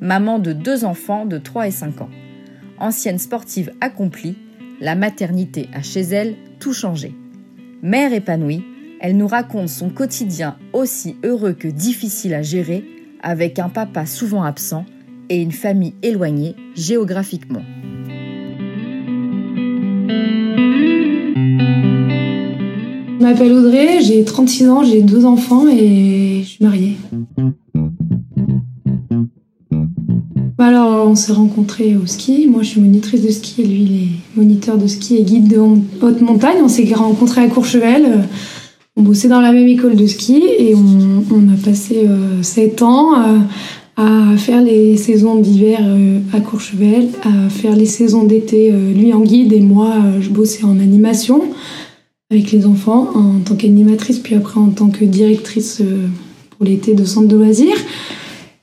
maman de deux enfants de 3 et 5 ans. Ancienne sportive accomplie, la maternité a chez elle tout changé. Mère épanouie, elle nous raconte son quotidien aussi heureux que difficile à gérer, avec un papa souvent absent et une famille éloignée géographiquement. Je m'appelle Audrey, j'ai 36 ans, j'ai deux enfants et je suis mariée. Alors, on s'est rencontrés au ski. Moi, je suis monitrice de ski et lui, il est moniteur de ski et guide de haute montagne. On s'est rencontrés à Courchevel. On bossait dans la même école de ski et on, a passé euh, sept ans à, à, faire les saisons d'hiver euh, à Courchevel, à faire les saisons d'été, euh, lui en guide et moi, je bossais en animation avec les enfants en tant qu'animatrice, puis après en tant que directrice pour l'été de centre de loisirs.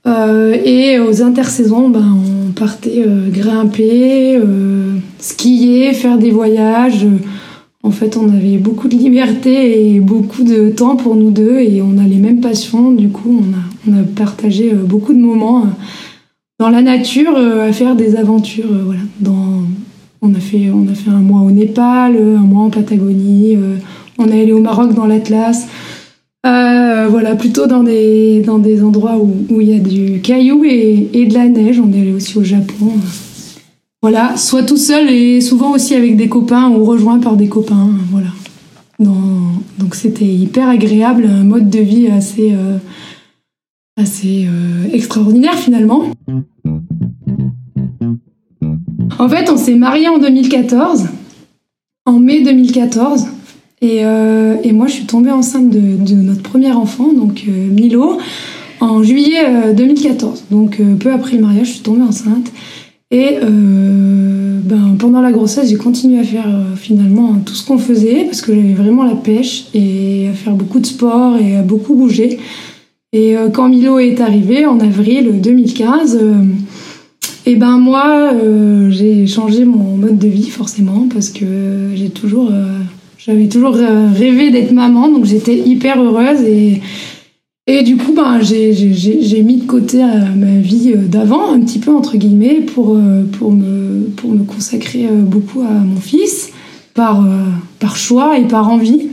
Euh, et aux intersaisons, ben, on partait euh, grimper, euh, skier, faire des voyages. En fait, on avait beaucoup de liberté et beaucoup de temps pour nous deux et on a les mêmes passions. Du coup, on a, on a partagé beaucoup de moments dans la nature à faire des aventures. voilà, dans, on, a fait, on a fait un mois au Népal, un mois en Patagonie, on est allé au Maroc dans l'Atlas. Euh, voilà, plutôt dans des, dans des endroits où, il y a du caillou et, et, de la neige. On est allé aussi au Japon. Voilà, soit tout seul et souvent aussi avec des copains ou rejoint par des copains. Voilà. donc c'était hyper agréable, un mode de vie assez, euh, assez euh, extraordinaire finalement. En fait, on s'est mariés en 2014, en mai 2014. Euh, et, moi, je suis tombée enceinte de, notre premier enfant, donc euh, Milo, en juillet 2014. Euh, donc peu après le mariage, je suis tombée enceinte. Et ben, pendant la grossesse, j'ai continué à faire finalement tout ce qu'on faisait parce que j'avais vraiment la pêche et à faire beaucoup de sport et à beaucoup bouger. Et quand Milo est arrivé en avril 2015, et ben moi, j'ai changé mon mode de vie forcément parce que j'ai toujours j'avais toujours euh, rêvé d'être maman, donc j'étais hyper heureuse et, et du coup, ben, j'ai mis de côté euh, ma vie euh, d'avant, un petit peu entre guillemets, pour, pour, me, pour me consacrer beaucoup à mon fils, par, par choix et par envie.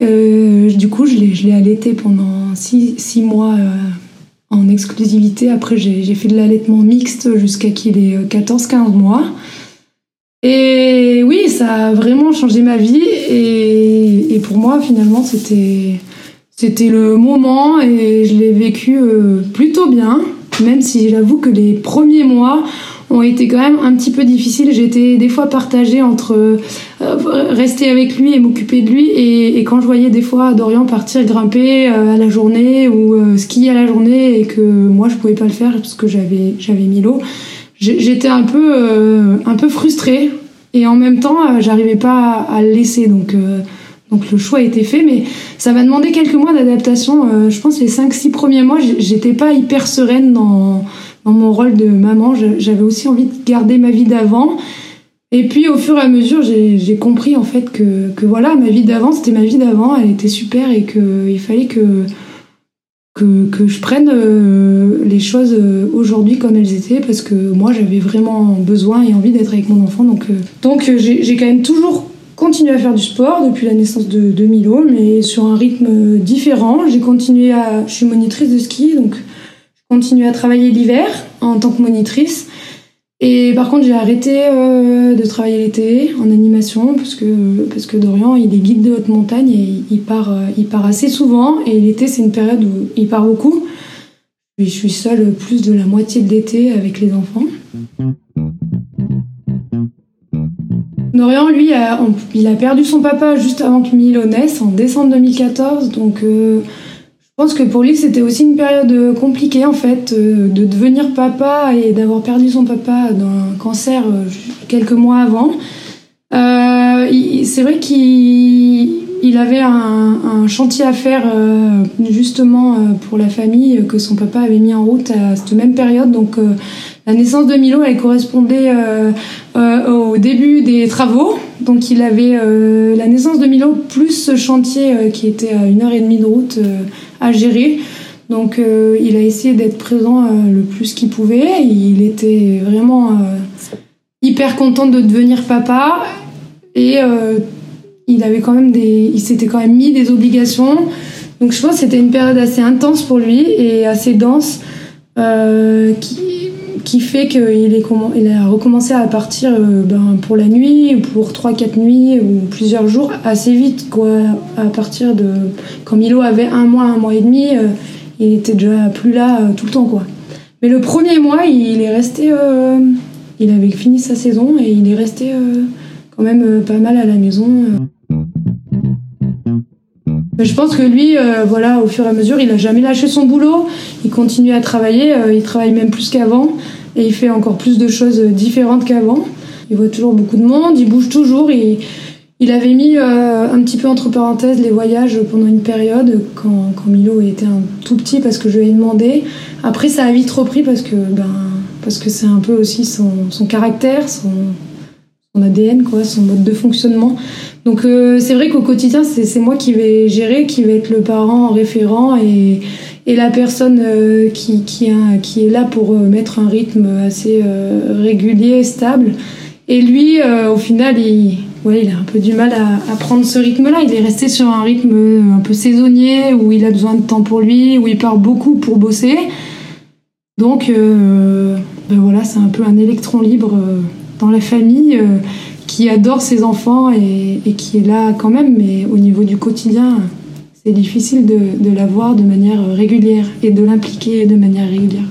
du coup, je l'ai allaité pendant six, six mois en exclusivité. Après, j'ai fait de l'allaitement mixte jusqu'à qu'il ait 14-15 mois. Et oui, ça a vraiment changé ma vie. Et, pour moi, finalement, c'était c'était le moment et je l'ai vécu euh, plutôt bien. Même si j'avoue que les premiers mois ont été quand même un petit peu difficiles. J'étais des fois partagée entre euh, rester avec lui et m'occuper de lui. Et, quand je voyais des fois Dorian partir grimper euh, à la journée ou skier à la journée et que moi je pouvais pas le faire parce que j'avais j'avais Milo, j'étais un peu, euh, un peu frustrée et en même temps, euh, j'arrivais pas à, le laisser. Donc, euh, donc le choix a été fait, mais ça m'a demandé quelques mois d'adaptation. je pense les 5-6 premiers mois, j'étais pas hyper sereine dans, dans mon rôle de maman. J'avais aussi envie de garder ma vie d'avant. Et puis au fur et à mesure, j'ai compris en fait que, que voilà, ma vie d'avant, c'était ma vie d'avant, elle était super et qu'il fallait que que, que je prenne euh, les choses euh, aujourd'hui comme elles étaient parce que moi j'avais vraiment besoin et envie d'être avec mon enfant. Donc euh, donc j'ai quand même toujours continué à faire du sport depuis la naissance de, de Milo mais sur un rythme différent. J'ai continué à je suis monitrice de ski donc je continue à travailler l'hiver en tant que monitrice et par contre, j'ai arrêté euh, de travailler l'été en animation parce que, parce que Dorian, il est guide de haute montagne et il part, euh, il part assez souvent. Et l'été, c'est une période où il part beaucoup. je suis seule plus de la moitié de l'été avec les enfants. Dorian, lui, il a perdu son papa juste avant que Milo naisse, en décembre 2014. Donc, euh, je pense que pour lui, c'était aussi une période compliquée, en fait, de devenir papa et d'avoir perdu son papa d'un cancer quelques mois avant. c'est vrai qu'il avait un, chantier à faire justement pour la famille que son papa avait mis en route à cette même période. Donc la naissance de Milo, elle correspondait euh, euh, au début des travaux. Donc il avait euh, la naissance de Milo plus ce chantier qui était à une heure et demie de route à gérer. Donc il a essayé d'être présent le plus qu'il pouvait. Il était vraiment hyper content de devenir papa et il avait quand même des, il s'était quand même mis des obligations. Donc je pense que c'était une période assez intense pour lui et assez dense qui qui fait qu'il il a recommencé à partir euh, ben, pour la nuit, pour 3-4 nuits ou plusieurs jours, assez vite, quoi. À partir de. Quand Milo avait un mois, un mois et demi, euh, il était déjà plus là euh, tout le temps, quoi. Mais le premier mois, il est resté. il avait fini sa saison et il est resté quand même pas mal à la maison. Je pense que lui, voilà, au fur et à mesure, il a jamais lâché son boulot. Il continue à travailler. il travaille même plus qu'avant et il fait encore plus de choses différentes qu'avant. Il voit toujours beaucoup de monde, il bouge toujours. Et il avait mis euh, un petit peu entre parenthèses les voyages pendant une période quand, quand, Milo était un tout petit parce que je lui ai demandé. Après, ça a vite repris parce que ben, parce que c'est un peu aussi son, son caractère, son, son, ADN, quoi, son mode de fonctionnement. Donc euh, c'est vrai qu'au quotidien, c'est moi qui vais gérer, qui vais être le parent référent et, et la personne euh, qui, qui, qui, est là pour euh, mettre un rythme assez euh, régulier, stable. Et lui, au final, il, ouais, il a un peu du mal à, à prendre ce rythme-là. Il est resté sur un rythme un peu saisonnier, où il a besoin de temps pour lui, où il part beaucoup pour bosser. Donc, ben voilà, c'est un peu un électron libre dans la famille qui adore ses enfants et, qui est là quand même, mais au niveau du quotidien, c'est difficile de, de la voir de manière régulière et de l'impliquer de manière régulière.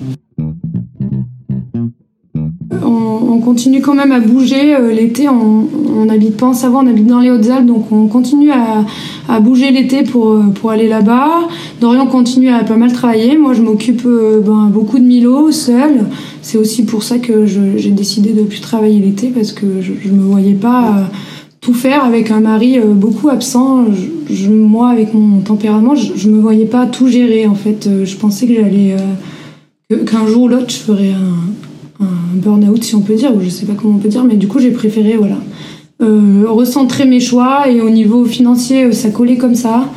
On, continue quand même à bouger. Euh, l'été, on n'habite pas en Savoie, on habite dans les Hautes-Alpes, donc on continue à, bouger l'été pour, euh, pour aller là-bas. Dorian continue à pas mal travailler. Moi, je m'occupe euh, ben, beaucoup de Milo, seule. C'est aussi pour ça que j'ai décidé de plus travailler l'été, parce que je ne me voyais pas tout faire avec un mari beaucoup absent. Moi, avec mon tempérament, je, me voyais pas tout gérer. En fait, je pensais que j'allais qu'un jour ou l'autre, je ferais un, un burn-out, si on peut dire, ou je sais pas comment on peut dire, mais du coup, j'ai préféré, voilà, recentrer mes choix et au niveau financier, ça collait comme ça.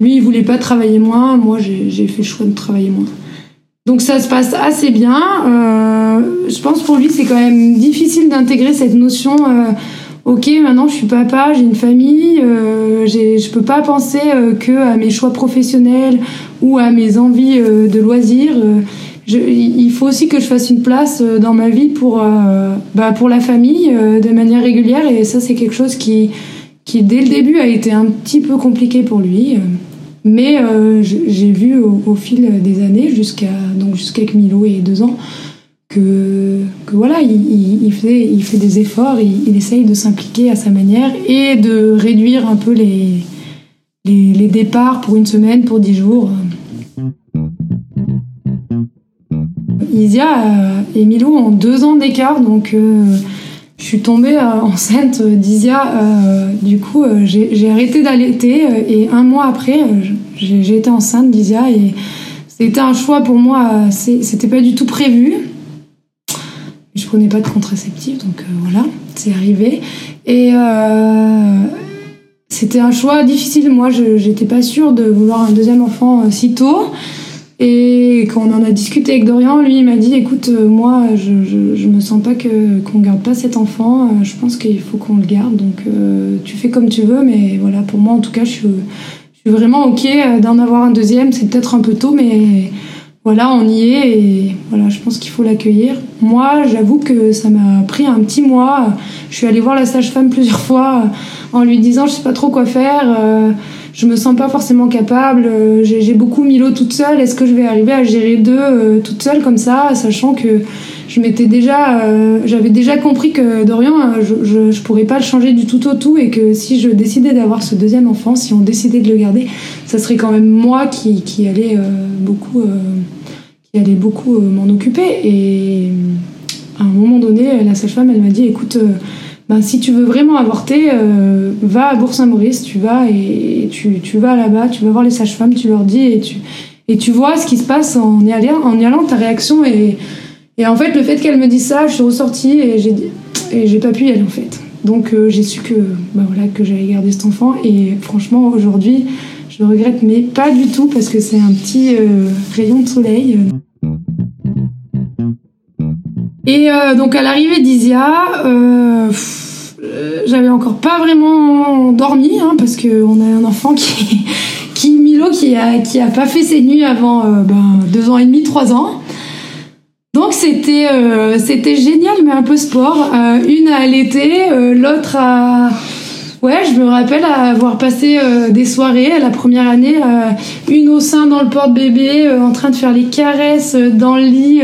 Lui, il voulait pas travailler moins, moi, j'ai fait le choix de travailler moins. Donc ça se passe assez bien. je pense pour lui, c'est quand même difficile d'intégrer cette notion ok, maintenant je suis papa, j'ai une famille, euh, je peux pas penser euh, que à mes choix professionnels ou à mes envies euh, de loisirs. Euh, il faut aussi que je fasse une place dans ma vie pour, bah, pour la famille de manière régulière et ça c'est quelque chose qui, qui dès le début a été un petit peu compliqué pour lui. Mais j'ai vu au, au, fil des années, jusqu'à jusqu'à Milo et deux ans, que, que voilà, il, il, fait, il fait des efforts, il, il essaye de s'impliquer à sa manière et de réduire un peu les, les, les départs pour une semaine, pour dix jours. Isia euh, et Milo ont deux ans d'écart, donc euh, je suis tombée euh, enceinte d'Isia. du coup, j'ai arrêté d'allaiter et un mois après, j'ai été enceinte d'Isia et c'était un choix pour moi. C'était pas du tout prévu. Je prenais pas de contraceptif, donc voilà, c'est arrivé. Et c'était un choix difficile. Moi, je j'étais pas sûre de vouloir un deuxième enfant si tôt. Et quand on en a discuté avec Dorian, lui, il m'a dit écoute, moi, je, je, je, me sens pas que qu'on garde pas cet enfant. Je pense qu'il faut qu'on le garde. Donc, tu fais comme tu veux, mais voilà, pour moi, en tout cas, je suis, je suis vraiment ok d'en avoir un deuxième. C'est peut-être un peu tôt, mais voilà, on y est et voilà, je pense qu'il faut l'accueillir. Moi, j'avoue que ça m'a pris un petit mois. Je suis allée voir la sage-femme plusieurs fois en lui disant je sais pas trop quoi faire. Euh, je me sens pas forcément capable. J'ai beaucoup Milo toute seule. Est-ce que je vais arriver à gérer deux toute seule comme ça, sachant que je m'étais déjà, j'avais déjà compris que Dorian, je, je, je, pourrais pas le changer du tout au tout et que si je décidais d'avoir ce deuxième enfant, si on décidait de le garder, ça serait quand même moi qui, allait beaucoup, qui allait beaucoup m'en occuper et à un moment donné, la sage-femme, elle m'a dit, écoute, euh, ben, si tu veux vraiment avorter, euh, va à Bourg-Saint-Maurice, tu vas et tu, vas là-bas, tu vas voir les sages-femmes, tu leur dis et tu, vois ce qui se passe en y allant, en y allant ta réaction. Et, en fait, le fait qu'elle me dise ça, je suis ressortie et j'ai pas pu y aller en fait. Donc euh, j'ai su que, ben voilà, que j'allais garder cet enfant et franchement, aujourd'hui, je regrette, mais pas du tout parce que c'est un petit rayon de soleil. Et euh, donc à l'arrivée d'Isia, euh, j'avais encore pas vraiment dormi hein, parce qu'on a un enfant qui, qui Milo, qui a qui a pas fait ses nuits avant euh, ben, deux ans et demi, trois ans. Donc c'était euh, c'était génial mais un peu sport. Euh, une à allaiter, l'autre à Ouais, je me rappelle avoir passé euh, des soirées la première année, euh, une au sein dans le porte-bébé, euh, en train de faire les caresses dans le lit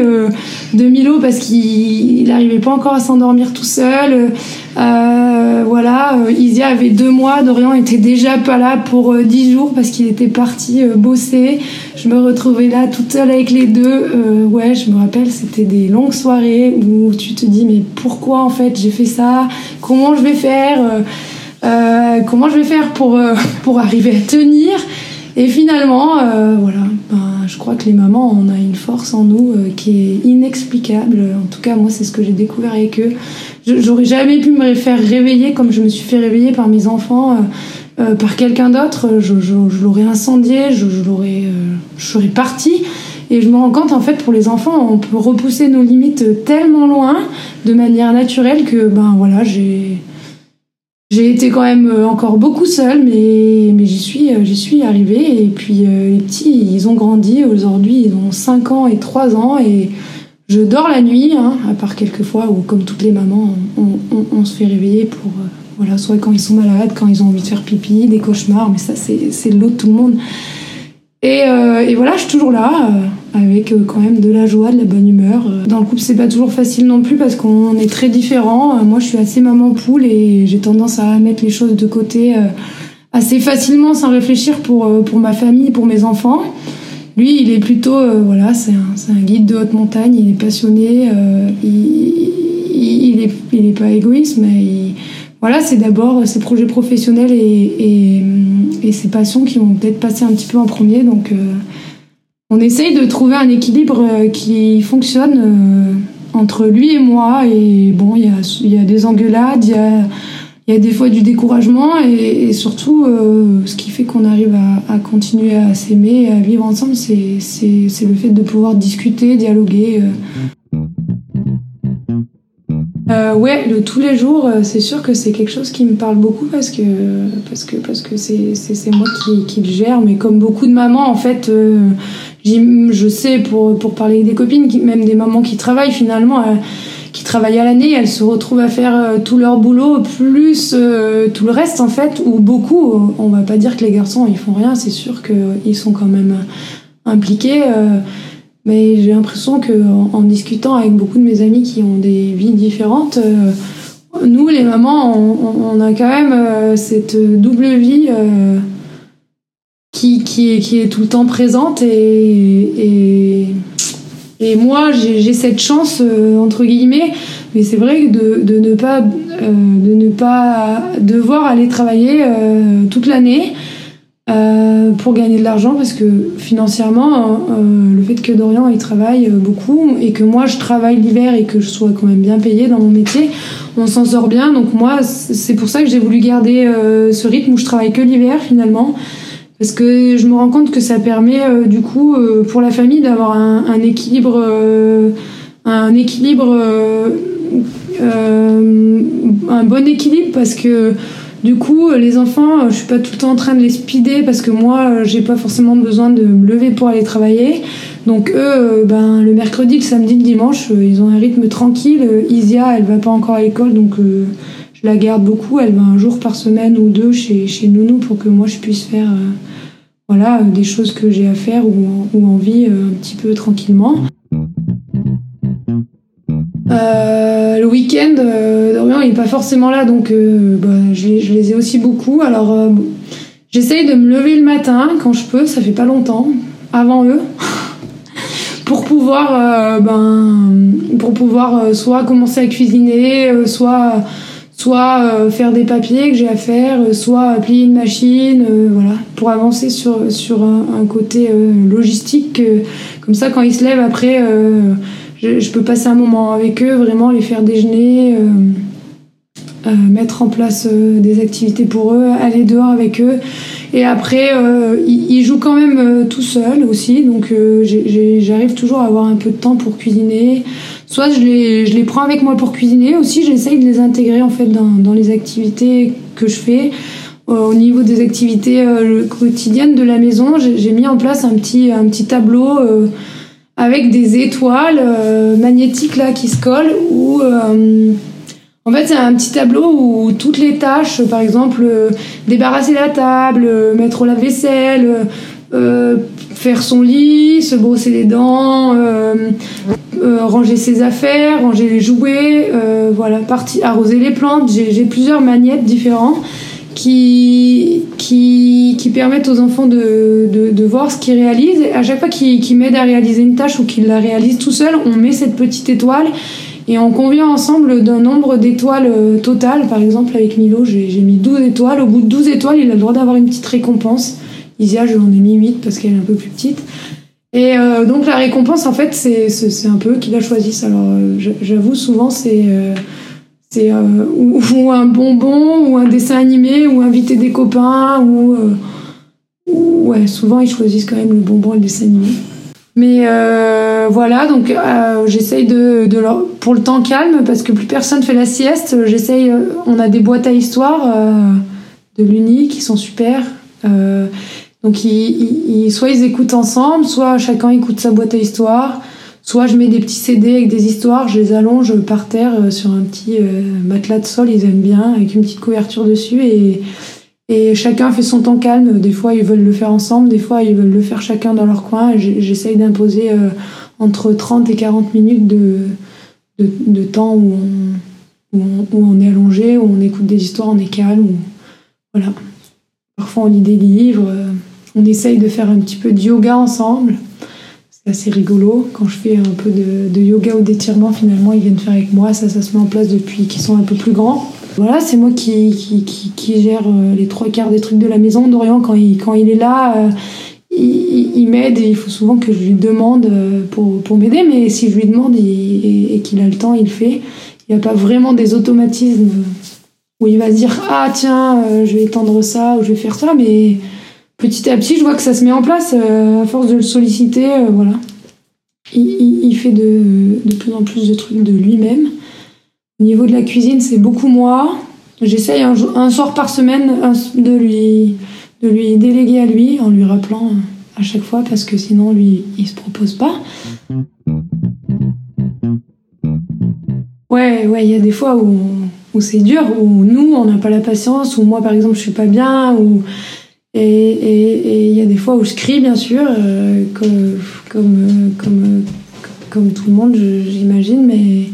de Milo parce qu'il n'arrivait pas encore à s'endormir tout seul. voilà, Isia avait deux mois, Dorian était déjà pas là pour dix jours parce qu'il était parti bosser. Je me retrouvais là toute seule avec les deux. ouais, je me rappelle, c'était des longues soirées où tu te dis mais pourquoi en fait j'ai fait ça? Comment je vais faire? Euh, comment je vais faire pour, euh, pour arriver à tenir Et finalement, euh, voilà, ben, je crois que les mamans, on a une force en nous qui est inexplicable. En tout cas, moi, c'est ce que j'ai découvert avec eux. J'aurais jamais pu me faire réveiller comme je me suis fait réveiller par mes enfants. par quelqu'un d'autre, je, je, je l'aurais incendié, je, je l'aurais, je serais partie. Et je me rends compte, en fait, pour les enfants, on peut repousser nos limites tellement loin, de manière naturelle, que, ben voilà, j'ai, j'ai été quand même euh, encore beaucoup seule, mais, mais j'y suis, euh, j'y suis arrivée. Et puis euh, les petits, ils ont grandi. Aujourd'hui, ils ont 5 ans et 3 ans. Et je dors la nuit, hein, à part quelques fois où, comme toutes les mamans, on, on, on se fait réveiller pour. voilà, soit quand ils sont malades, quand ils ont envie de faire pipi, des cauchemars. Mais ça, c'est, c'est l'eau de tout le monde. Et, euh, et, voilà, je suis toujours là, euh, avec euh, quand même de la joie, de la bonne humeur. Dans le couple, c'est pas toujours facile non plus parce qu'on est très différents. moi, je suis assez maman poule et j'ai tendance à mettre les choses de côté assez facilement sans réfléchir pour, pour ma famille, pour mes enfants. Lui, il est plutôt, voilà, c'est un, un, guide de haute montagne, il est passionné, il, il, est, il est pas égoïste, mais il, voilà, c'est d'abord ses projets professionnels et, et, et, ses passions qui vont peut-être passer un petit peu en premier. Donc, euh, on essaye de trouver un équilibre euh, qui fonctionne euh, entre lui et moi. Et bon, il y a, y a, des engueulades, il y a, y a, des fois du découragement et, et surtout, ce qui fait qu'on arrive à, à, continuer à s'aimer, à vivre ensemble, c'est le fait de pouvoir discuter, dialoguer. Euh, ouais, le tous les jours, euh, c'est sûr que c'est quelque chose qui me parle beaucoup parce que parce que parce que c'est c'est moi qui, qui le gère, mais comme beaucoup de mamans en fait, euh, je sais pour pour parler des copines, même des mamans qui travaillent finalement. Euh, qui travaillent à l'année, elles se retrouvent à faire euh, tout leur boulot plus tout le reste en fait, ou beaucoup. On va pas dire que les garçons ils font rien, c'est sûr qu'ils sont quand même impliqués. Mais j'ai l'impression que en, discutant avec beaucoup de mes amis qui ont des vies différentes, euh, nous les mamans, on, a quand même euh, cette double vie euh, qui, est, tout le temps présente et, moi j'ai cette chance entre guillemets, mais c'est vrai de, ne pas de ne pas devoir aller travailler toute l'année. Euh, pour gagner de l'argent parce que financièrement, euh, le fait que Dorian il travaille euh, beaucoup et que moi je travaille l'hiver et que je sois quand même bien payée dans mon métier, on s'en sort bien. Donc moi, c'est pour ça que j'ai voulu garder ce rythme où je travaille que l'hiver finalement. Parce que je me rends compte que ça permet du coup pour la famille d'avoir un, équilibre, un équilibre, un bon équilibre parce que du coup, euh, les enfants, euh, je suis pas tout le temps en train de les speeder parce que moi, euh, j'ai pas forcément besoin de me lever pour aller travailler. Donc eux, ben le mercredi, le samedi, le dimanche, ils ont un rythme tranquille. Isia, elle va pas encore à l'école, donc je la garde beaucoup. Elle va un jour par semaine ou deux chez, chez Nounou pour que moi je puisse faire voilà, des choses que j'ai à faire ou, ou envie un petit peu tranquillement. Euh, le week-end, euh, Dorian n'est pas forcément là, donc euh, bah, je, les ai aussi beaucoup. Alors, euh, j'essaye de me lever le matin quand je peux, ça fait pas longtemps, avant eux, pour pouvoir, ben, pour pouvoir soit commencer à cuisiner, soit, soit faire des papiers que j'ai à faire, soit plier une machine, voilà, pour avancer sur, sur un, côté logistique. comme ça, quand ils se lèvent après je, peux passer un moment avec eux, vraiment les faire déjeuner, euh, euh, mettre en place euh, des activités pour eux, aller dehors avec eux. Et après, ils, jouent quand même tout seuls aussi, donc j'arrive toujours à avoir un peu de temps pour cuisiner. Soit je les, prends avec moi pour cuisiner, aussi j'essaye de les intégrer en fait dans, les activités que je fais. Au niveau des activités quotidiennes de la maison, j'ai mis en place un petit, un petit tableau avec des étoiles euh, magnétiques là qui se collent euh, en fait c'est un petit tableau où toutes les tâches par exemple euh, débarrasser la table mettre la vaisselle faire son lit se brosser les dents ranger ses affaires ranger les jouets voilà partie arroser les plantes j'ai plusieurs magnettes différents qui, permettent aux enfants de, de, voir ce qu'ils réalisent. Et à chaque fois qu'ils qu m'aident à réaliser une tâche ou qu'ils la réalisent tout seul, on met cette petite étoile et on convient ensemble d'un nombre d'étoiles euh, total. Par exemple, avec Milo, j'ai mis 12 étoiles. Au bout de 12 étoiles, il a le droit d'avoir une petite récompense. Isia, je l'en ai mis 8 parce qu'elle est un peu plus petite. Et euh, donc la récompense, en fait, c'est un peu qui la choisissent. Alors, euh, j'avoue, souvent, c'est ou, un bonbon, ou un dessin animé, ou inviter des copains, ou, ouais, souvent ils choisissent quand même le bonbon et le dessin animé. Mais voilà, donc j'essaye de, pour le temps calme, parce que plus personne fait la sieste, j'essaye, on a des boîtes à histoire de l'Uni qui sont super. donc ils, soit ils écoutent ensemble, soit chacun écoute sa boîte à histoire. Soit je mets des petits CD avec des histoires, je les allonge par terre euh, sur un petit euh, matelas de sol, ils aiment bien, avec une petite couverture dessus. Et, et chacun fait son temps calme. Des fois, ils veulent le faire ensemble, des fois, ils veulent le faire chacun dans leur coin. J'essaye d'imposer euh, entre 30 et 40 minutes de, de, temps où on, où on, est allongé, où on écoute des histoires, on est calme. voilà. Parfois, on lit des livres. on essaye de faire un petit peu de yoga ensemble assez rigolo. Quand je fais un peu de, yoga ou d'étirement, finalement, ils viennent faire avec moi. Ça, ça se met en place depuis qu'ils sont un peu plus grands. Voilà, c'est moi qui, qui, gère euh, les trois quarts des trucs de la maison. Dorian, quand il, quand il est là, euh, il, m'aide et il faut souvent que je lui demande euh, pour, pour m'aider. Mais si je lui demande et, qu'il a le temps, il fait. Il n'y a pas vraiment des automatismes où il va se dire Ah, tiens, je vais étendre ça ou je vais faire ça. Mais petit à petit, je vois que ça se met en place euh, à force de le solliciter. Euh, voilà. Il, fait de, plus en plus de trucs de lui-même. Au niveau de la cuisine, c'est beaucoup moi. J'essaye un, un, soir par semaine de lui, de lui déléguer à lui en lui rappelant à chaque fois parce que sinon, lui, il se propose pas. Ouais, ouais, il y a des fois où, où c'est dur, où nous, on n'a pas la patience, ou moi, par exemple, je suis pas bien, ou et il y a des fois où je crie, bien sûr, euh, comme, comme, comme, tout le monde, j'imagine, mais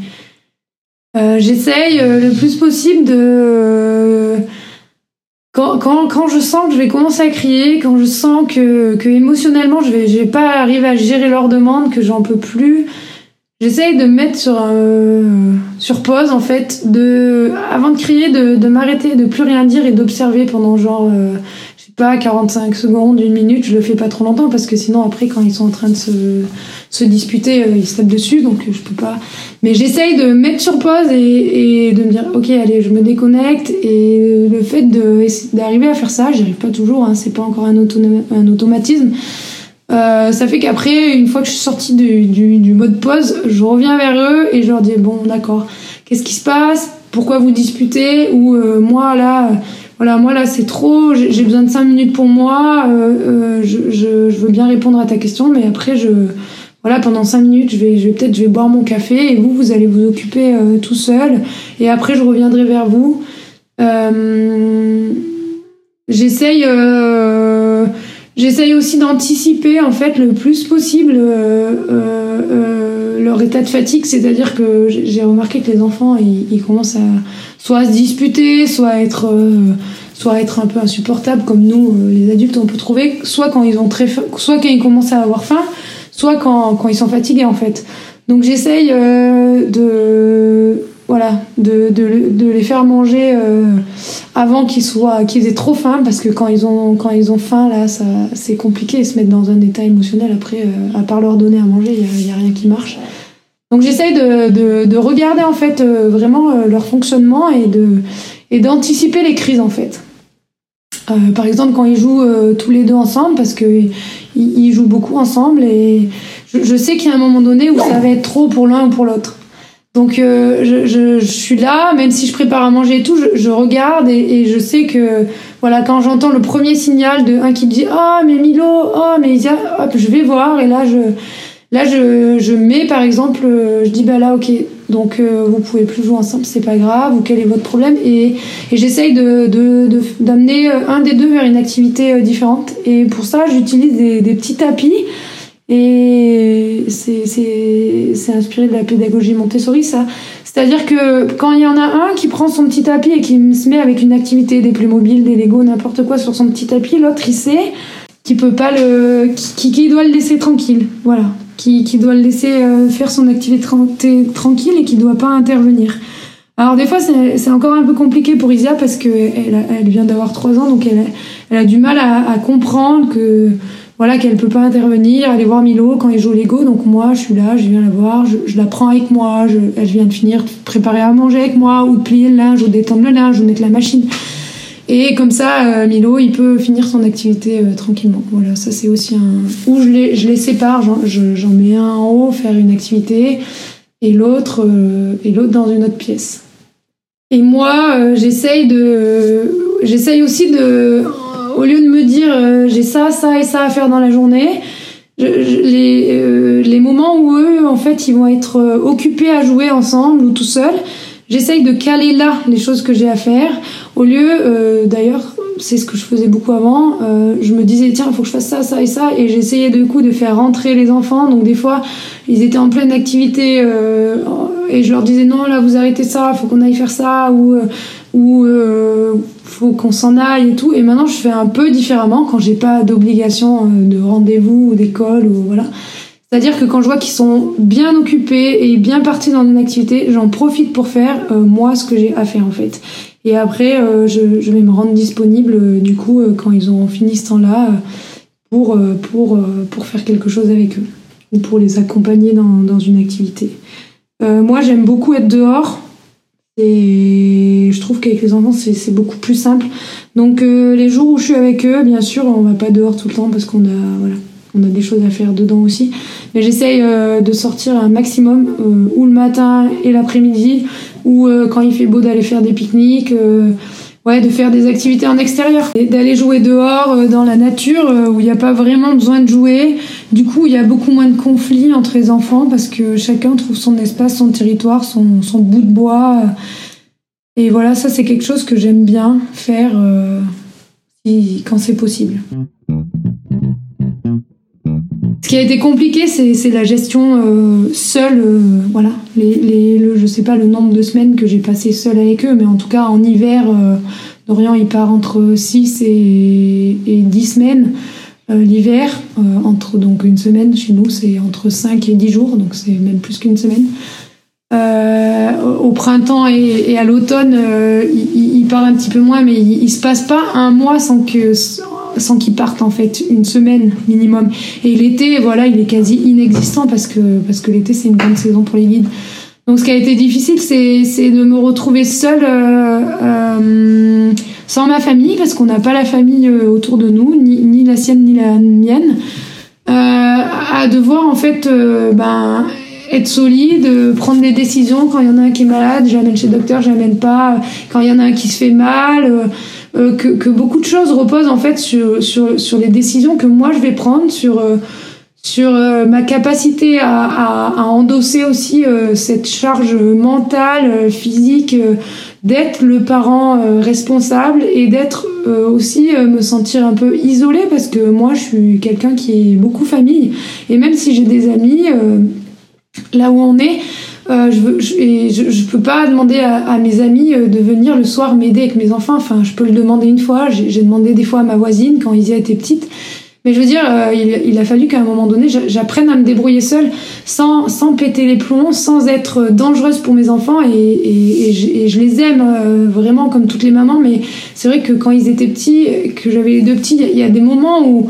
euh, j'essaye euh, le plus possible de. Quand, quand, quand, je sens que je vais commencer à crier, quand je sens que, que émotionnellement je vais, je vais pas arriver à gérer leurs demandes, que j'en peux plus, j'essaye de me mettre sur, sur pause en fait, de, avant de crier, de, de m'arrêter, de plus rien dire et d'observer pendant genre pas 45 secondes, une minute, je le fais pas trop longtemps parce que sinon après quand ils sont en train de se, se disputer, euh, ils se tapent dessus donc je peux pas. Mais j'essaye de mettre sur pause et, de me dire ok allez je me déconnecte et le fait d'arriver à faire ça, j'y arrive pas toujours, hein, c'est pas encore un, automatisme. Euh, ça fait qu'après, une fois que je suis sortie du, du, mode pause, je reviens vers eux et je leur dis bon d'accord, qu'est-ce qui se passe? Pourquoi vous disputez? Ou euh, moi là voilà, moi là c'est trop, j'ai besoin de 5 minutes pour moi, euh, euh, je, veux bien répondre à ta question, mais après je, voilà, pendant 5 minutes je vais, je vais peut-être je vais boire mon café et vous, vous allez vous occuper euh, tout seul et après je reviendrai vers vous. j'essaye j'essaye aussi d'anticiper en fait le plus possible leur état de fatigue, c'est-à-dire que j'ai remarqué que les enfants ils, commencent à soit à se disputer, soit à être soit être un peu insupportable comme nous les adultes on peut trouver, soit quand ils ont très soit quand ils commencent à avoir faim, soit quand, quand ils sont fatigués en fait. Donc j'essaye euh, de voilà de, de, de, les faire manger euh, avant qu'ils soient qu'ils aient trop faim parce que quand ils ont quand ils ont faim là ça c'est compliqué ils se mettent dans un état émotionnel après euh, à part leur donner à manger il y, a, rien qui marche. Donc j'essaye de, de, de, regarder en fait vraiment leur fonctionnement et de et d'anticiper les crises en fait. par exemple quand ils jouent tous les deux ensemble parce que ils, jouent beaucoup ensemble et je, sais qu'il y a un moment donné où ça va être trop pour l'un ou pour l'autre. Donc euh, je, je, je, suis là, même si je prépare à manger et tout, je, je regarde et, et, je sais que voilà quand j'entends le premier signal de un qui dit ah oh, mais Milo, oh mais hop je vais voir et là je là je, je mets par exemple je dis bah là ok donc euh, vous pouvez plus jouer ensemble c'est pas grave ou quel est votre problème? Et, et j'essaye de d'amener de, un des deux vers une activité euh, différente. Et pour ça j'utilise des, des petits tapis. Et c'est inspiré de la pédagogie Montessori, ça. C'est-à-dire que quand il y en a un qui prend son petit tapis et qui se met avec une activité, des mobiles, des Lego, n'importe quoi sur son petit tapis, l'autre il sait qu'il peut pas le, qui, qui, doit le laisser tranquille, voilà, qui, qui doit le laisser euh, faire son activité tranquille et qui doit pas intervenir. Alors des fois c'est encore un peu compliqué pour Isia parce que elle, elle vient d'avoir 3 ans donc elle, elle a du mal à, à comprendre que voilà qu'elle peut pas intervenir, aller voir Milo quand il joue au Lego. Donc moi, je suis là, je viens la voir, je, la prends avec moi, je, elle vient de finir préparer à manger avec moi, ou de plier le linge, ou d'étendre le linge, ou mettre la machine. Et comme ça, euh, Milo, il peut finir son activité euh, tranquillement. Voilà, ça c'est aussi un... Ou je les, je les sépare, j'en mets un en haut, faire une activité, et l'autre euh, et l'autre dans une autre pièce. Et moi, j'essaye de... J'essaye aussi de au lieu de me dire euh, j'ai ça, ça et ça à faire dans la journée, les, euh, les moments où eux, en fait, ils vont être euh, occupés à jouer ensemble ou tout seuls, j'essaye de caler là les choses que j'ai à faire. Au lieu, d'ailleurs, c'est ce que je faisais beaucoup avant, je me disais tiens, il faut que je fasse ça, ça et ça, et j'essayais du coup de faire rentrer les enfants. Donc des fois, ils étaient en pleine activité et je leur disais non, là vous arrêtez ça, faut qu'on aille faire ça, ou ou euh, faut qu'on s'en aille et tout. Et maintenant, je fais un peu différemment quand j'ai pas d'obligation euh, de rendez-vous ou d'école ou voilà. C'est-à-dire que quand je vois qu'ils sont bien occupés et bien partis dans une activité, j'en profite pour faire euh, moi ce que j'ai à faire en fait. Et après, euh, je, vais me rendre disponible du coup quand ils ont fini ce temps-là pour, pour, pour faire quelque chose avec eux ou pour les accompagner dans, dans une activité. moi, j'aime beaucoup être dehors et je trouve qu'avec les enfants, c'est beaucoup plus simple. Donc euh, les jours où je suis avec eux, bien sûr, on va pas dehors tout le temps parce qu'on a voilà, on a des choses à faire dedans aussi. Mais j'essaye euh, de sortir un maximum, euh, ou le matin et l'après-midi, ou quand il fait beau d'aller faire des pique-niques ouais, de faire des activités en extérieur, d'aller jouer dehors euh, dans la nature euh, où il n'y a pas vraiment besoin de jouer. Du coup, il y a beaucoup moins de conflits entre les enfants parce que chacun trouve son espace, son territoire, son, son bout de bois. Et voilà, ça c'est quelque chose que j'aime bien faire euh, quand c'est possible. Ce qui a été compliqué, c'est la gestion euh, seule. Euh, voilà, les, les, le, je sais pas le nombre de semaines que j'ai passé seule avec eux, mais en tout cas en hiver, euh, Dorian il part entre 6 et, et 10 semaines. L'hiver, entre donc une semaine chez nous, c'est entre 5 et 10 jours, donc c'est même plus qu'une semaine. au printemps et, à l'automne, il, il, part un petit peu moins, mais il, il se passe pas un mois sans que sans qu'ils partent en fait une semaine minimum. Et l'été, voilà, il est quasi inexistant parce que parce que l'été c'est une grande saison pour les guides. Donc ce qui a été difficile, c'est de me retrouver seule euh, euh, sans ma famille parce qu'on n'a pas la famille euh, autour de nous, ni, ni la sienne ni la mienne, à devoir en fait ben être solide, prendre des décisions quand il y en a un qui est malade, j'amène chez le docteur, j'amène pas, quand il y en a un qui se fait mal. Euh, que, que, beaucoup de choses reposent en fait sur, sur, sur les décisions que moi je vais prendre, sur, euh, sur euh, ma capacité à, à, à endosser aussi cette charge mentale, physique, d'être le parent responsable et d'être aussi me sentir un peu isolée parce que moi je suis quelqu'un qui est beaucoup famille. Et même si j'ai des amis là où on est euh, je, je, je, peux pas demander à, mes amis euh, de venir le soir m'aider avec mes enfants. Enfin, je peux le demander une fois. J'ai demandé des fois à ma voisine quand Isia était petite. Mais je veux dire, euh, il, a fallu qu'à un moment donné, j'apprenne à me débrouiller seule, sans, sans péter les plombs, sans être dangereuse pour mes enfants. Et, et, et, je, les aime vraiment comme toutes les mamans. Mais c'est vrai que quand ils étaient petits, que j'avais les deux petits, il y a des moments où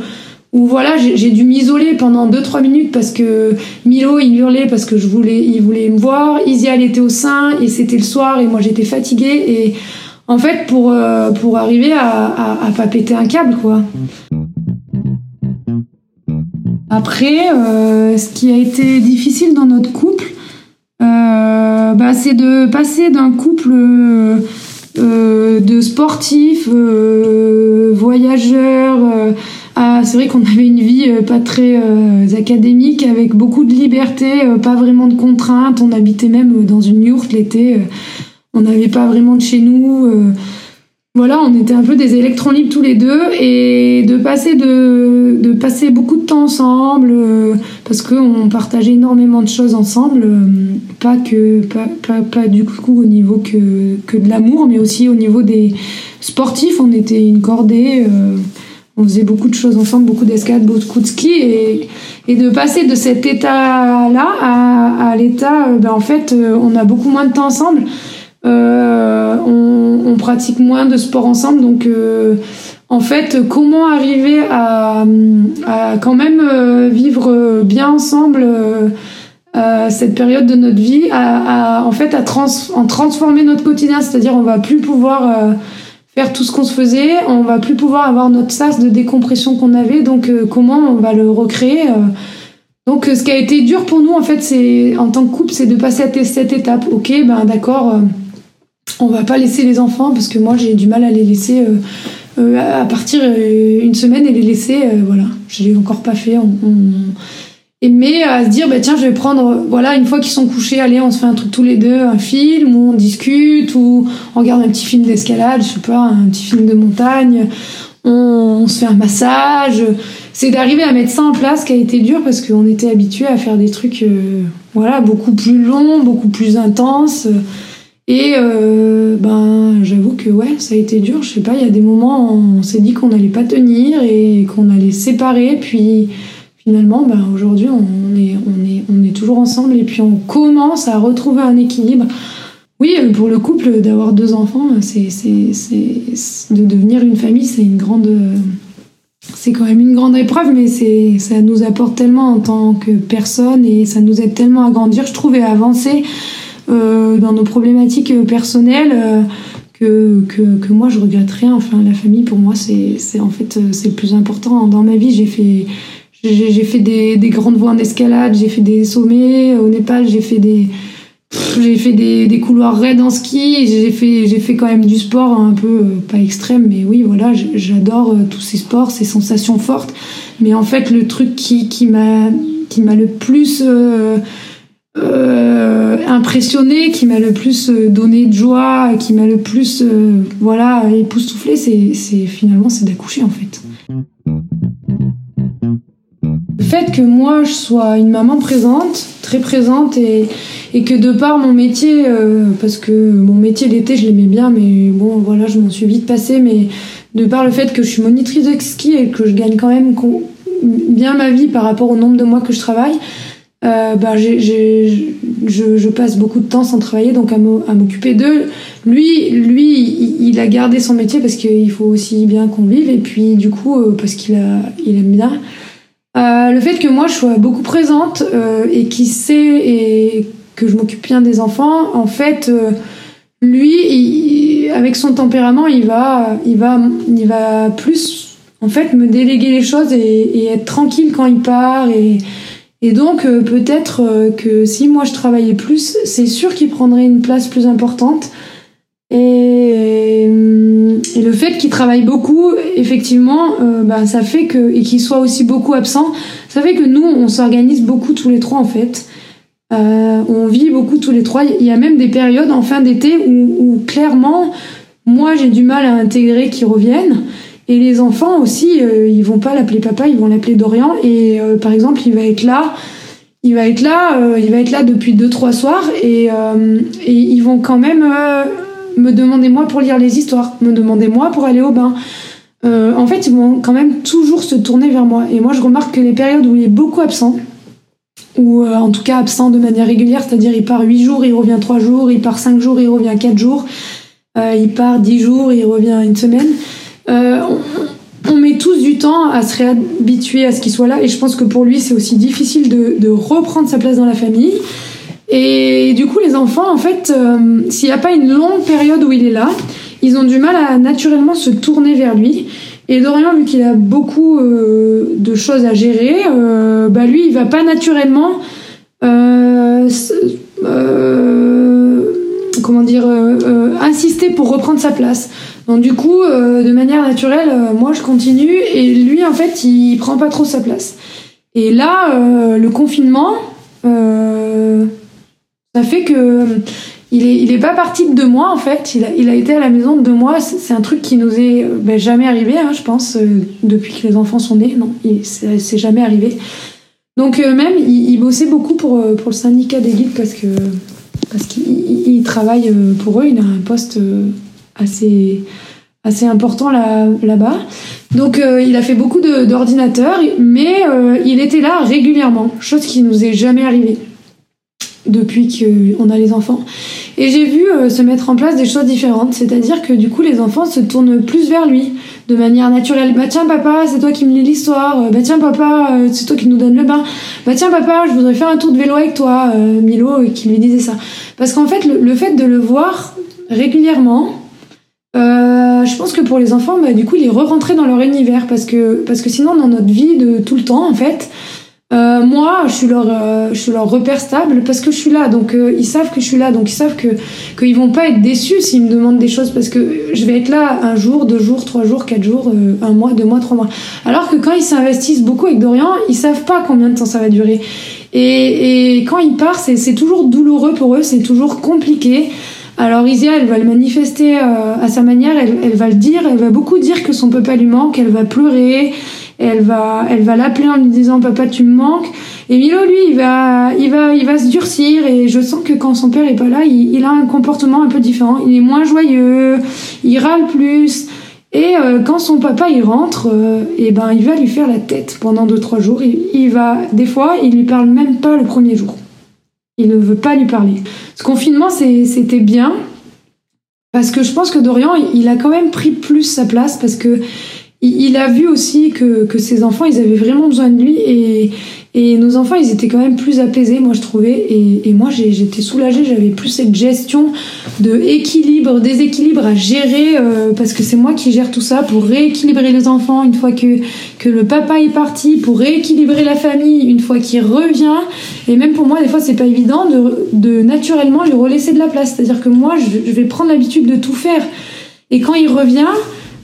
où voilà, j'ai dû m'isoler pendant 2-3 minutes parce que Milo il hurlait parce que je voulais, il voulait me voir. Isia elle était au sein et c'était le soir et moi j'étais fatiguée et en fait pour euh, pour arriver à, à, pas péter un câble quoi. Après, euh, ce qui a été difficile dans notre couple, euh, bah, c'est de passer d'un couple de sportifs, voyageurs ah, c'est vrai qu'on avait une vie euh, pas très euh, académique, avec beaucoup de liberté, euh, pas vraiment de contraintes. On habitait même dans une yourte l'été. on n'avait pas vraiment de chez nous. voilà, on était un peu des électrons libres tous les deux. Et de passer, de, de passer beaucoup de temps ensemble, parce qu'on partageait énormément de choses ensemble. pas, que, pas, pas, pas, du coup au niveau que, que de l'amour, mais aussi au niveau des sportifs. On était une cordée on faisait beaucoup de choses ensemble, beaucoup d'escalade, beaucoup de ski, et, et de passer de cet état-là à, à l'état, euh, ben en fait, euh, on a beaucoup moins de temps ensemble, euh, on, on, pratique moins de sport ensemble, donc euh, en fait, comment arriver à, à quand même vivre bien ensemble cette période de notre vie, à, à en fait à trans, en transformer notre quotidien, c'est-à-dire on va plus pouvoir faire tout ce qu'on se faisait, on va plus pouvoir avoir notre sas de décompression qu'on avait, donc euh, comment on va le recréer euh. Donc euh, ce qui a été dur pour nous en fait, c'est en tant que couple, c'est de passer à cette étape. Ok, ben d'accord, on va pas laisser les enfants parce que moi j'ai du mal à les laisser à partir une semaine et les laisser, voilà, je l'ai encore pas fait. on mais à se dire bah tiens je vais prendre voilà une fois qu'ils sont couchés allez on se fait un truc tous les deux un film où on discute ou on regarde un petit film d'escalade je sais pas un petit film de montagne on, se fait un massage. C'est d'arriver à mettre ça en place qui a été dur parce qu'on était habitué à faire des trucs euh, voilà beaucoup plus longs beaucoup plus intenses. Et euh, ben j'avoue que ouais ça a été dur. Je sais pas il y a des moments où on s'est dit qu'on n'allait pas tenir et qu'on allait séparer puis finalement, bah, aujourd'hui, on est, on, est, on est toujours ensemble et puis on commence à retrouver un équilibre. Oui, euh, pour le couple, d'avoir deux enfants, c'est, de devenir une famille, c'est une grande. C'est quand même une grande épreuve, mais ça nous apporte tellement en tant que personne et ça nous aide tellement à grandir, je trouve, et à avancer euh, dans nos problématiques personnelles. Euh, que, que, que, moi je regrette rien. Enfin, la famille pour moi c'est, c'est en fait c'est le plus important dans ma vie. J'ai fait j'ai fait des, des, grandes voies en escalade, j'ai fait des sommets. Au Népal, j'ai fait des, j'ai fait des, couloirs raides en ski. J'ai fait, j'ai fait quand même du sport un peu, euh, pas extrême, mais oui, voilà, j'adore euh, tous ces sports, ces sensations fortes. Mais en fait, le truc qui, qui m'a, qui m'a le plus euh, euh, impressionné, qui m'a le plus donné de joie, qui m'a le plus, euh, voilà, époustouflé, c'est, c'est finalement, c'est d'accoucher en fait. Fait que moi je sois une maman présente, très présente et, et que de par mon métier, euh, parce que mon métier l'été je l'aimais bien, mais bon voilà je m'en suis vite passée, mais de par le fait que je suis monitrice de ski et que je gagne quand même bien ma vie par rapport au nombre de mois que je travaille, euh, bah, je, passe beaucoup de temps sans travailler, donc à m'occuper d'eux. Lui, lui, il, a gardé son métier parce qu'il faut aussi bien qu'on vive, et puis du coup, euh, parce qu'il a, il aime bien. Euh, le fait que moi je sois beaucoup présente euh, et qu'il sait et que je m'occupe bien des enfants, en fait, euh, lui, avec son tempérament, il va, il va, il va plus, en fait, me déléguer les choses et, être tranquille quand il part et et donc peut-être que si moi je travaillais plus, c'est sûr qu'il prendrait une place plus importante. Et, et le fait qu'il travaille beaucoup, effectivement, euh, bah, ça fait que et qu'il soit aussi beaucoup absent, ça fait que nous, on s'organise beaucoup tous les trois en fait. on vit beaucoup tous les trois. Il y a même des périodes en fin d'été où, où clairement, moi j'ai du mal à intégrer qu'ils reviennent. Et les enfants aussi, euh, ils vont pas l'appeler papa, ils vont l'appeler Dorian. Et euh, par exemple, il va être là, il va être là, euh, il va être là depuis deux trois soirs, et, et ils vont quand même me demander moi pour lire les histoires, me demander moi pour aller au bain. en fait, ils vont quand même toujours se tourner vers moi. Et moi, je remarque que les périodes où il est beaucoup absent, ou en tout cas absent de manière régulière, c'est-à-dire il part huit jours, il revient trois jours, il part cinq jours, il revient quatre jours, il part dix jours, il revient une semaine. Euh, on, met tous du temps à se réhabituer à ce qu'il soit là et je pense que pour lui c'est aussi difficile de, reprendre sa place dans la famille. Et du coup les enfants en fait euh, s'il n'y a pas une longue période où il est là, ils ont du mal à naturellement se tourner vers lui. Et Dorian, vu qu'il a beaucoup euh, de choses à gérer, bah lui, il va pas naturellement, comment dire, insister pour reprendre sa place. Donc du coup, euh, de manière naturelle, euh, moi je continue et lui en fait il prend pas trop sa place. Et là, euh, le confinement, ça fait que il est, il est pas parti de deux mois en fait. Il a, il a été à la maison de deux mois. C'est un truc qui nous est ben, jamais arrivé, hein, je pense, depuis que les enfants sont nés. Non, c'est jamais arrivé. Donc même, il, bossait beaucoup pour, pour le syndicat des guides parce que parce qu'il travaille pour eux. Il a un poste assez, assez important là, là-bas. Donc euh, il a fait beaucoup d'ordinateurs, mais euh, il était là régulièrement, chose qui nous est jamais arrivée depuis qu'on a les enfants. Et j'ai vu euh, se mettre en place des choses différentes, c'est-à-dire que du coup les enfants se tournent plus vers lui de manière naturelle. Bah tiens papa, c'est toi qui me lis l'histoire. Bah tiens papa, c'est toi qui nous donne le bain. Bah tiens papa, je voudrais faire un tour de vélo avec toi, Milo qui lui disait ça. Parce qu'en fait le fait de le voir régulièrement, euh, je pense que pour les enfants, bah, du coup, ils re-rentraient dans leur univers parce que, parce que sinon, dans notre vie de tout le temps, en fait, euh, moi, je suis leur, euh, je suis leur repère stable parce que je suis là. Donc, ils savent que je suis là. Donc, ils savent que qu'ils vont pas être déçus s'ils me demandent des choses parce que je vais être là un jour, deux jours, trois jours, quatre jours, un mois, deux mois, trois mois. Alors que quand ils s'investissent beaucoup avec Dorian, ils savent pas combien de temps ça va durer. Et, et quand il part, c'est toujours douloureux pour eux, c'est toujours compliqué. Alors Isia, elle va le manifester euh, à sa manière, elle, va le dire, elle va beaucoup dire que son papa lui manque, elle va pleurer, elle va, elle va l'appeler en lui disant papa tu me manques. Et Milo lui, il va, il va, il va se durcir et je sens que quand son père est pas là, il, a un comportement un peu différent. Il est moins joyeux, il râle plus. Et euh, quand son papa il rentre, euh, et ben il va lui faire la tête pendant deux trois jours. Il, il va, des fois, il lui parle même pas le premier jour. Il ne veut pas lui parler. Ce confinement, c'était bien. Parce que je pense que Dorian, il a quand même pris plus sa place parce que il a vu aussi que, que ses enfants, ils avaient vraiment besoin de lui et, et nos enfants, ils étaient quand même plus apaisés, moi je trouvais. Et, et moi j'étais soulagée, j'avais plus cette gestion de équilibre, déséquilibre à gérer, euh, parce que c'est moi qui gère tout ça pour rééquilibrer les enfants une fois que, que le papa est parti, pour rééquilibrer la famille une fois qu'il revient. Et même pour moi, des fois, c'est pas évident de, de naturellement lui relaisser de la place. C'est-à-dire que moi, je, je vais prendre l'habitude de tout faire. Et quand il revient,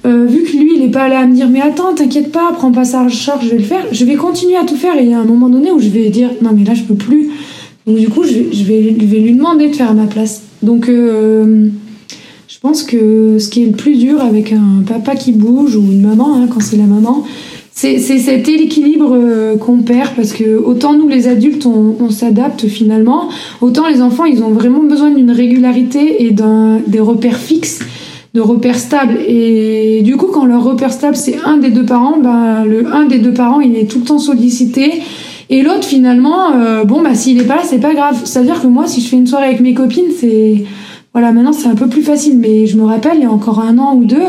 euh, vu que lui, il est pas là à me dire mais attends, t'inquiète pas, prends pas ça en charge, je vais le faire. Je vais continuer à tout faire et il y a un moment donné où je vais dire non mais là je peux plus. Donc du coup, je vais, lui demander de faire à ma place. Donc euh, je pense que ce qui est le plus dur avec un papa qui bouge ou une maman, hein, quand c'est la maman, c'est cet équilibre euh, qu'on perd parce que autant nous les adultes on, on s'adapte finalement, autant les enfants ils ont vraiment besoin d'une régularité et d'un des repères fixes de repères stables. Et du coup, quand leur repère stable, c'est un des deux parents, ben, le un des deux parents, il est tout le temps sollicité. Et l'autre, finalement, euh, bon, bah, s'il est pas là, c'est pas grave. C'est-à-dire que moi, si je fais une soirée avec mes copines, c'est. Voilà, maintenant, c'est un peu plus facile. Mais je me rappelle, il y a encore un an ou deux,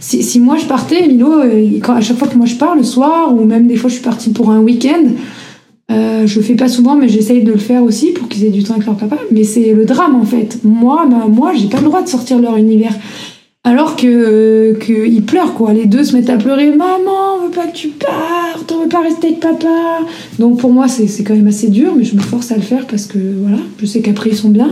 si, si moi je partais, Milo, euh, quand, à chaque fois que moi je pars le soir, ou même des fois je suis partie pour un week-end, euh, je le fais pas souvent, mais j'essaye de le faire aussi pour qu'ils aient du temps avec leur papa. Mais c'est le drame en fait. Moi, bah, moi, j'ai pas le droit de sortir leur univers. Alors que, ils pleurent quoi, les deux se mettent à pleurer. Maman, on veut pas que tu partes, on veut pas rester avec papa. Donc pour moi c'est quand même assez dur, mais je me force à le faire parce que voilà, je sais qu'après ils sont bien.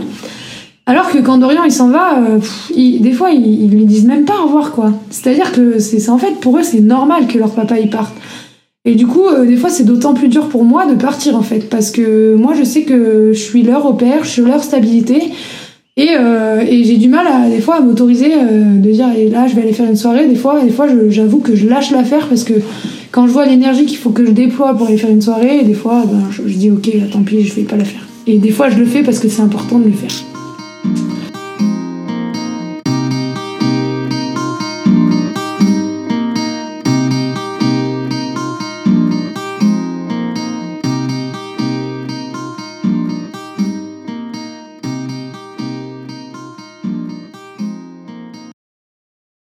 Alors que quand Dorian il s'en va, euh, des fois ils, ils, lui disent même pas au revoir quoi. C'est-à-dire que c'est en fait pour eux c'est normal que leur papa il parte. Et du coup, euh, des fois, c'est d'autant plus dur pour moi de partir en fait, parce que moi, je sais que je suis leur repère, je suis leur stabilité. Et, euh, et j'ai du mal à, des fois à m'autoriser euh, de dire là je vais aller faire une soirée. Des fois des fois j'avoue que je lâche l'affaire parce que quand je vois l'énergie qu'il faut que je déploie pour aller faire une soirée des fois ben, je, dis ok tant pis je vais pas la faire. Et des fois je le fais parce que c'est important de le faire